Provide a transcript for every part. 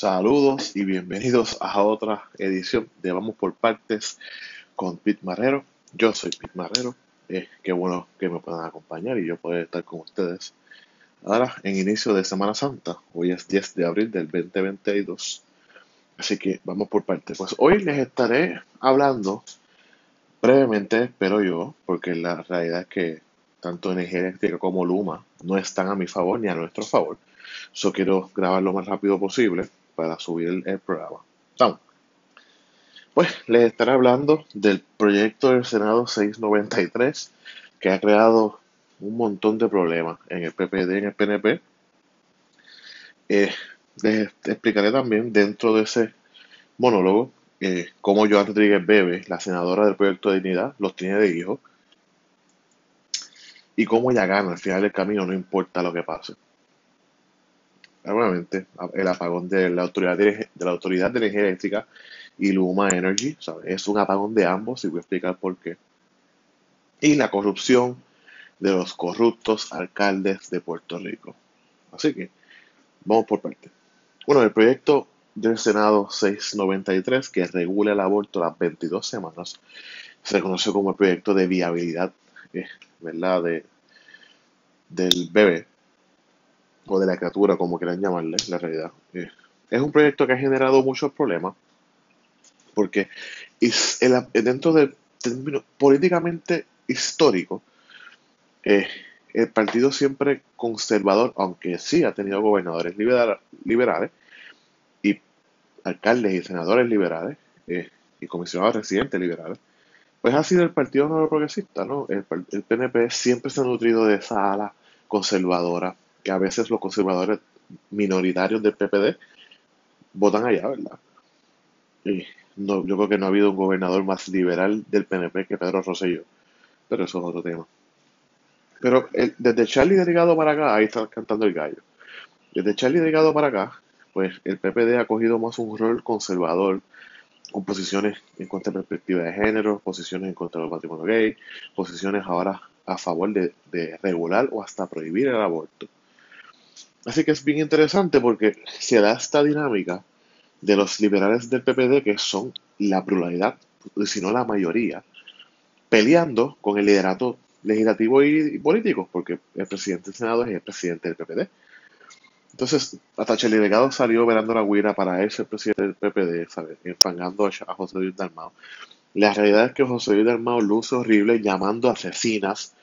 Saludos y bienvenidos a otra edición de Vamos por Partes con Pete Marrero. Yo soy Pete Marrero. Eh, qué bueno que me puedan acompañar y yo poder estar con ustedes. Ahora, en inicio de Semana Santa, hoy es 10 de abril del 2022. Así que vamos por partes. Pues hoy les estaré hablando brevemente, espero yo, porque la realidad es que tanto energía eléctrica como Luma no están a mi favor ni a nuestro favor. Yo quiero grabar lo más rápido posible para subir el, programa. Pues les estaré hablando del proyecto del Senado 693 que ha creado un montón de problemas en el PPD, en el PNP. Eh, les explicaré también dentro de ese monólogo eh, cómo Joan Rodríguez Bebe, la senadora del proyecto de dignidad, los tiene de hijos y cómo ella gana al final del camino, no importa lo que pase obviamente el apagón de la autoridad de, la autoridad de energía eléctrica y Luma Energy, es un apagón de ambos y voy a explicar por qué. Y la corrupción de los corruptos alcaldes de Puerto Rico. Así que vamos por parte. Bueno, el proyecto del Senado 693 que regula el aborto las 22 semanas se conoce como el proyecto de viabilidad, eh, ¿verdad? De, del bebé o de la criatura, como quieran llamarle, la realidad. Eh, es un proyecto que ha generado muchos problemas, porque es dentro del término políticamente histórico, eh, el partido siempre conservador, aunque sí ha tenido gobernadores liberales y alcaldes y senadores liberales eh, y comisionados residentes liberales, pues ha sido el Partido Nuevo Progresista, ¿no? El, el PNP siempre se ha nutrido de esa ala conservadora que a veces los conservadores minoritarios del PPD votan allá, ¿verdad? Y no, yo creo que no ha habido un gobernador más liberal del PNP que Pedro Rosselló, pero eso es otro tema. Pero desde Charlie Delgado para acá, ahí está cantando el gallo. Desde Charlie Delgado para acá, pues el PPD ha cogido más un rol conservador, con posiciones en contra de perspectiva de género, posiciones en contra del matrimonio gay, posiciones ahora a favor de regular o hasta prohibir el aborto. Así que es bien interesante porque se da esta dinámica de los liberales del PPD, que son la pluralidad, si no la mayoría, peleando con el liderato legislativo y, político, porque el presidente del Senado es el presidente del PPD. Entonces, hasta Chile Delgado salió velando la guira para él ser presidente del PPD, ¿sabes? Enfangando a, José Luis Dalmao. La realidad es que José Luis Dalmao luce horrible llamando asesinas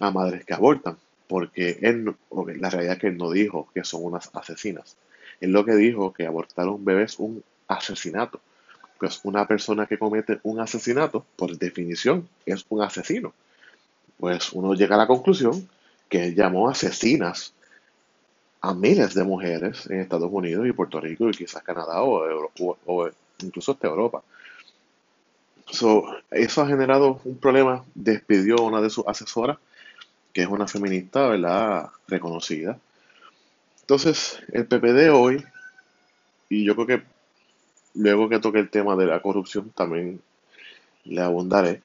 a madres que abortan porque él, la realidad es que él no dijo que son unas asesinas. Él lo que dijo que abortar a un bebé es un asesinato. Pues una persona que comete un asesinato, por definición, es un asesino. Pues uno llega a la conclusión que él llamó asesinas a miles de mujeres en Estados Unidos y Puerto Rico y quizás Canadá o, o incluso hasta Europa. eso ha generado un problema. Despidió a una de sus asesoras que es una feminista, ¿verdad? Reconocida. Entonces, el PPD hoy, y yo creo que luego que toque el tema de la corrupción también le abundaré,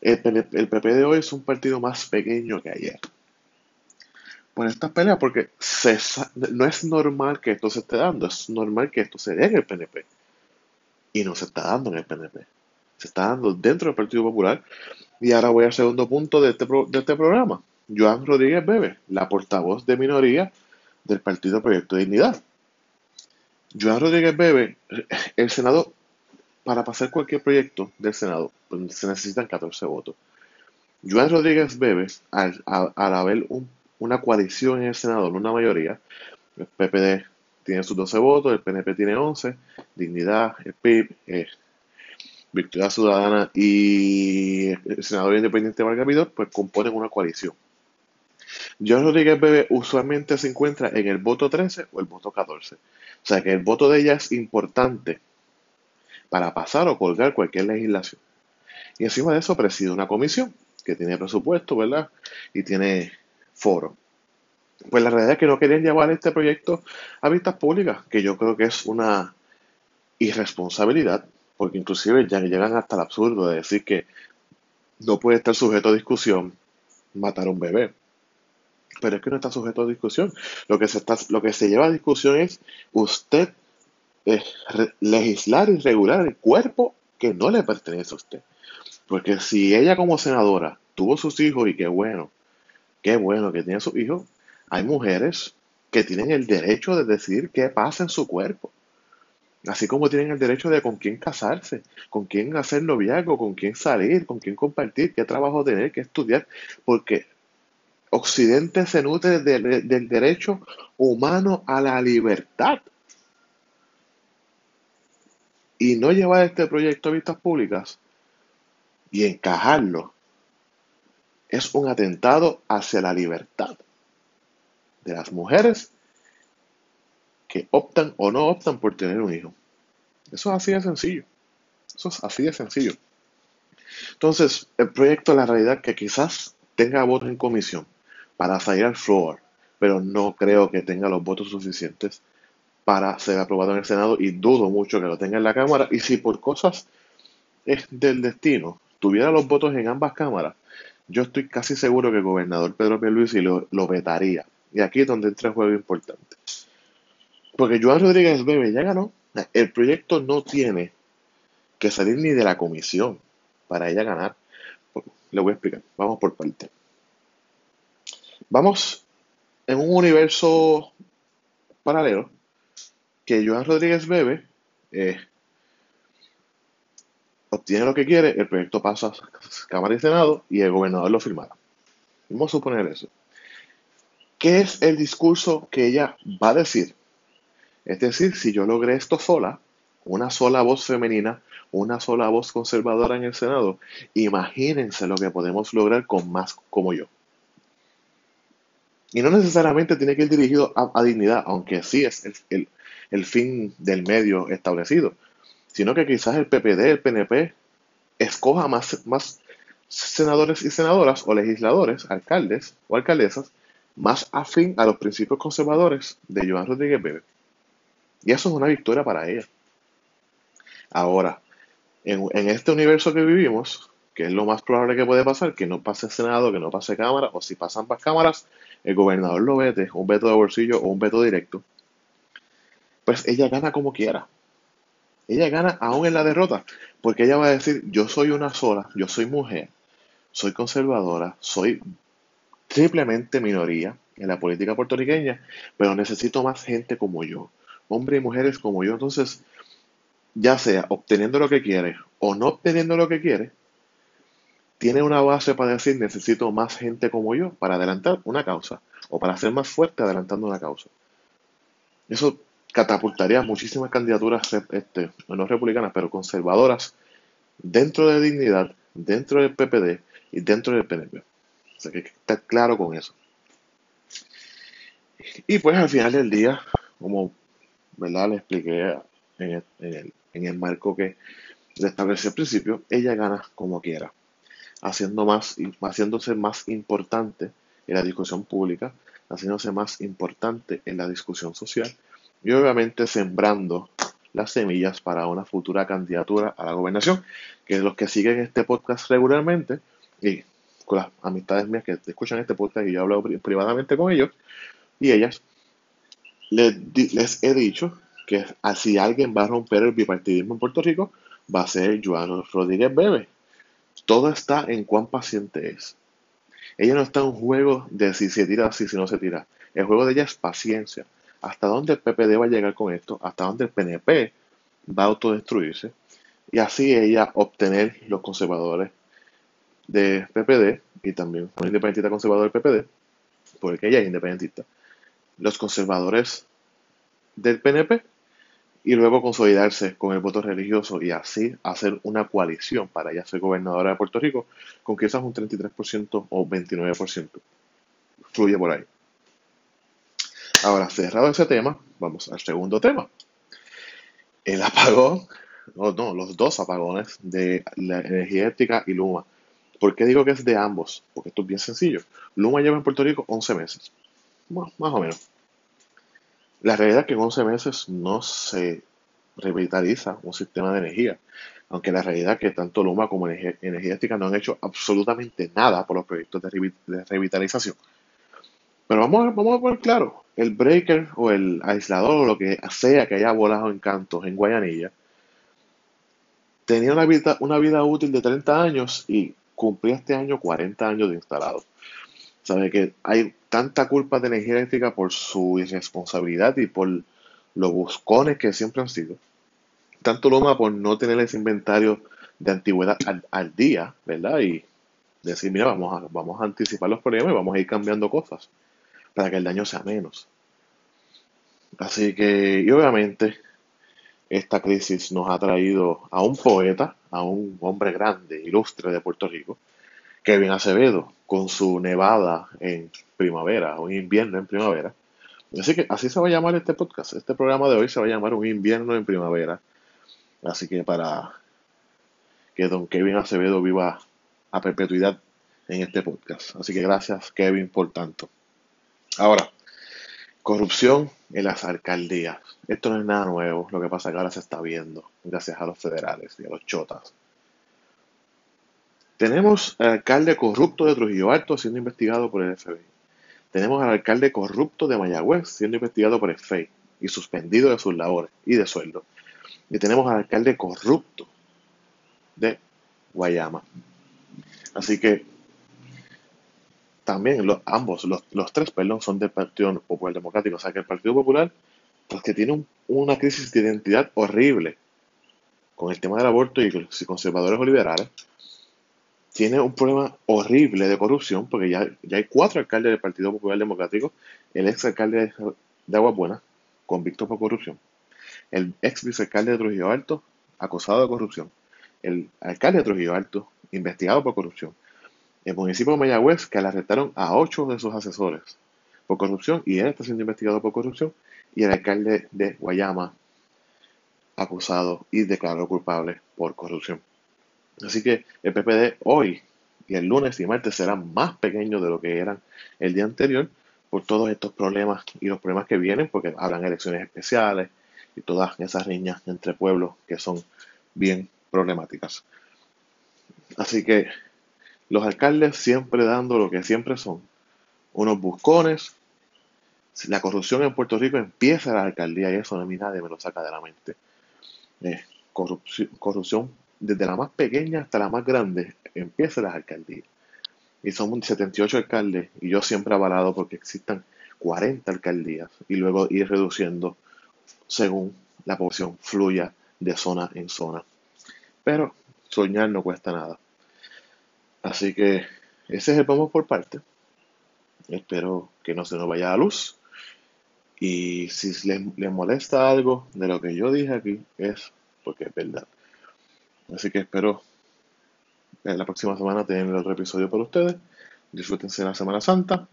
el, el PPD hoy es un partido más pequeño que ayer. Por estas peleas, porque no es normal que esto se esté dando, es normal que esto se dé en el PNP. Y no se está dando en el PNP. Se está dando dentro del Partido Popular. Y ahora voy al segundo punto de este, de este programa. Joan Rodríguez Bebe, la portavoz de minoría del Partido Proyecto de Dignidad. Joan Rodríguez Bebe, el Senado, para pasar cualquier proyecto del Senado, pues, se necesitan 14 votos. Joan Rodríguez Bebe, al, haber una coalición en el Senado, no una mayoría, el PPD tiene sus 12 votos, el PNP tiene 11, Dignidad, el PIB, eh, Victoria Ciudadana y el senador independiente Vargas Vidal, pues componen una coalición. John Rodríguez Bebe usualmente se encuentra en el voto 13 o el voto 14. O sea que el voto de ella es importante para pasar o colgar cualquier legislación. Y encima de eso preside una comisión que tiene presupuesto, ¿verdad? Y tiene foro. Pues la realidad es que no querían llevar este proyecto a vistas públicas, que yo creo que es una irresponsabilidad, porque inclusive ya llegan hasta el absurdo de decir que no puede estar sujeto a discusión matar a un bebé pero es que no está sujeto a discusión. Lo que se, está, lo que se lleva a discusión es usted legislar y regular el cuerpo que no le pertenece a usted. Porque si ella como senadora tuvo sus hijos y qué bueno, qué bueno que tiene sus hijos, hay mujeres que tienen el derecho de decidir qué pasa en su cuerpo. Así como tienen el derecho de con quién casarse, con quién hacer noviazgo, con quién salir, con quién compartir, qué trabajo tener, qué estudiar, porque Occidente se nutre del derecho humano a la libertad. Y no llevar este proyecto a vistas públicas y encajarlo es un atentado hacia la libertad de las mujeres que optan o no optan por tener un hijo. Eso es así de sencillo. Eso es así de sencillo. Entonces, el proyecto, la realidad que quizás tenga votos en comisión para salir al floor, pero no creo que tenga los votos suficientes para ser aprobado en el Senado y dudo mucho que lo tenga en la Cámara. Y si por cosas del destino tuviera los votos en ambas cámaras, yo estoy casi seguro que el gobernador Pedro Pierluisi lo, lo vetaría. Y aquí es donde entra el juego importante. Porque Joan Rodríguez Bebe ya ganó. El proyecto no tiene que salir ni de la comisión para ella ganar. Le voy a explicar. Vamos por parte. Vamos en un universo paralelo que Joan Rodríguez Bebe eh, obtiene lo que quiere, el proyecto pasa a Cámara y Senado y el gobernador lo firmará. Vamos a suponer eso. ¿Qué es el discurso que ella va a decir? Es decir, si yo logré esto sola, una sola voz femenina, una sola voz conservadora en el Senado, imagínense lo que podemos lograr con más como yo. Y no necesariamente tiene que ir dirigido a, dignidad, aunque sí es el, fin del medio establecido, sino que quizás el PPD, el PNP, escoja más, más senadores y senadoras o legisladores, alcaldes o alcaldesas, más afín a los principios conservadores de Joan Rodríguez Bebe. Y eso es una victoria para ella. Ahora, en, este universo que vivimos, que es lo más probable que puede pasar, que no pase Senado, que no pase Cámara, o si pasan ambas cámaras, el gobernador lo vete, un veto de bolsillo o un veto directo, pues ella gana como quiera. Ella gana aún en la derrota, porque ella va a decir, yo soy una sola, yo soy mujer, soy conservadora, soy triplemente minoría en la política puertorriqueña, pero necesito más gente como yo hombres y mujeres como yo. Entonces, ya sea obteniendo lo que quiere o no obteniendo lo que quiere, tiene una base para decir necesito más gente como yo para adelantar una causa o para ser más fuerte adelantando una causa. Eso catapultaría muchísimas candidaturas, este, no republicanas, pero conservadoras, dentro de Dignidad, dentro del PPD y dentro del PNP. O sea que está claro con eso. Y pues al final del día, como ¿verdad? Le expliqué en el, marco que le establecí al principio, ella gana como quiera, haciendo más, haciéndose más importante en la discusión pública, haciéndose más importante en la discusión social y obviamente sembrando las semillas para una futura candidatura a la gobernación, que los que siguen este podcast regularmente y con las amistades mías que escuchan este podcast y yo hablo privadamente con ellos y ellas, les, he dicho que si alguien va a romper el bipartidismo en Puerto Rico, va a ser Joan Rodríguez Bebe. Todo está en cuán paciente es. Ella no está en un juego de si se tira, si, si no se tira. El juego de ella es paciencia. ¿Hasta dónde el PPD va a llegar con esto? ¿Hasta dónde el PNP va a autodestruirse? Y así ella obtener los conservadores de PPD y también un independentista conservador del PPD, porque ella es independentista los conservadores del PNP y luego consolidarse con el voto religioso y así hacer una coalición para ella ser gobernadora de Puerto Rico con quizás un 33% o 29%. Fluye por ahí. Ahora, cerrado ese tema, vamos al segundo tema. El apagón, no, no, los dos apagones de la energía eléctrica y Luma. ¿Por qué digo que es de ambos? Porque esto es bien sencillo. Luma lleva en Puerto Rico 11 meses más o menos. La realidad es que en 11 meses no se revitaliza un sistema de energía, aunque la realidad es que tanto Luma como Energética no han hecho absolutamente nada por los proyectos de, revitalización. Pero vamos, a- a poner claro, el breaker o el aislador o lo que sea que haya volado en cantos en Guayanilla, tenía una vida, una vida útil de 30 años y cumplía este año 40 años de instalado. Sabe que hay tanta culpa de energía eléctrica por su irresponsabilidad y por los buscones que siempre han sido. Tanto Luma por no tener ese inventario de antigüedad al, al día, ¿verdad? Y decir, mira, vamos a, vamos a anticipar los problemas y vamos a ir cambiando cosas para que el daño sea menos. Así que, y obviamente, esta crisis nos ha traído a un poeta, a un hombre grande, ilustre de Puerto Rico, Kevin Acevedo, con su nevada en primavera, un invierno en primavera. Así que así se va a llamar este podcast. Este programa de hoy se va a llamar Un invierno en primavera. Así que para que don Kevin Acevedo viva a perpetuidad en este podcast. Así que gracias, Kevin, por tanto. Ahora, corrupción en las alcaldías. Esto no es nada nuevo. Lo que pasa que ahora se está viendo, gracias a los federales y a los chotas. Tenemos al alcalde corrupto de Trujillo Alto siendo investigado por el FBI. Tenemos al alcalde corrupto de Mayagüez siendo investigado por el FEI y suspendido de sus labores y de sueldo. Y tenemos al alcalde corrupto de Guayama. Así que también los, ambos, los, los tres, perdón, son del Partido Popular Democrático. O sea que el Partido Popular, pues que tiene un- una crisis de identidad horrible con el tema del aborto y los conservadores o liberales, tiene un problema horrible de corrupción, porque ya, ya hay cuatro alcaldes del Partido Popular Democrático, el ex alcalde de Aguas Buenas, convicto por corrupción, el ex vicealcalde de Trujillo Alto, acusado de corrupción, el alcalde de Trujillo Alto, investigado por corrupción, el municipio de Mayagüez, que le arrestaron a ocho de sus asesores por corrupción, y él está siendo investigado por corrupción, y el alcalde de Guayama, acusado y declarado culpable por corrupción. Así que el PPD hoy y el lunes y martes serán más pequeños de lo que eran el día anterior por todos estos problemas y los problemas que vienen, porque habrán elecciones especiales y todas esas riñas entre pueblos que son bien problemáticas. Así que los alcaldes siempre dando lo que siempre son, unos buscones. La corrupción en Puerto Rico empieza en la alcaldía y eso a mí nadie me lo saca de la mente. Corrupción, corrupción desde la más pequeña hasta la más grande empieza las alcaldías. Y somos 78 alcaldes y yo siempre he avalado porque existan 40 alcaldías y luego ir reduciendo según la población fluya de zona en zona. Pero soñar no cuesta nada. Así que ese es el vamos por parte. Espero que no se nos vaya la luz. Y si les molesta algo de lo que yo dije aquí, es porque es verdad. Así que espero la próxima semana tener otro episodio para ustedes. Disfrútense la Semana Santa.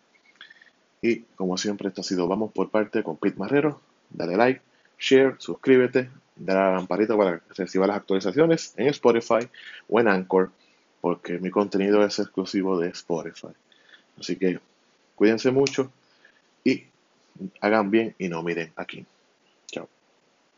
Y como siempre, esto ha sido Vamos por parte con Pete Marrero. Dale like, share, suscríbete, dale a la lamparita para que las actualizaciones en Spotify o en Anchor, porque mi contenido es exclusivo de Spotify. Así que cuídense mucho y hagan bien y no miren aquí.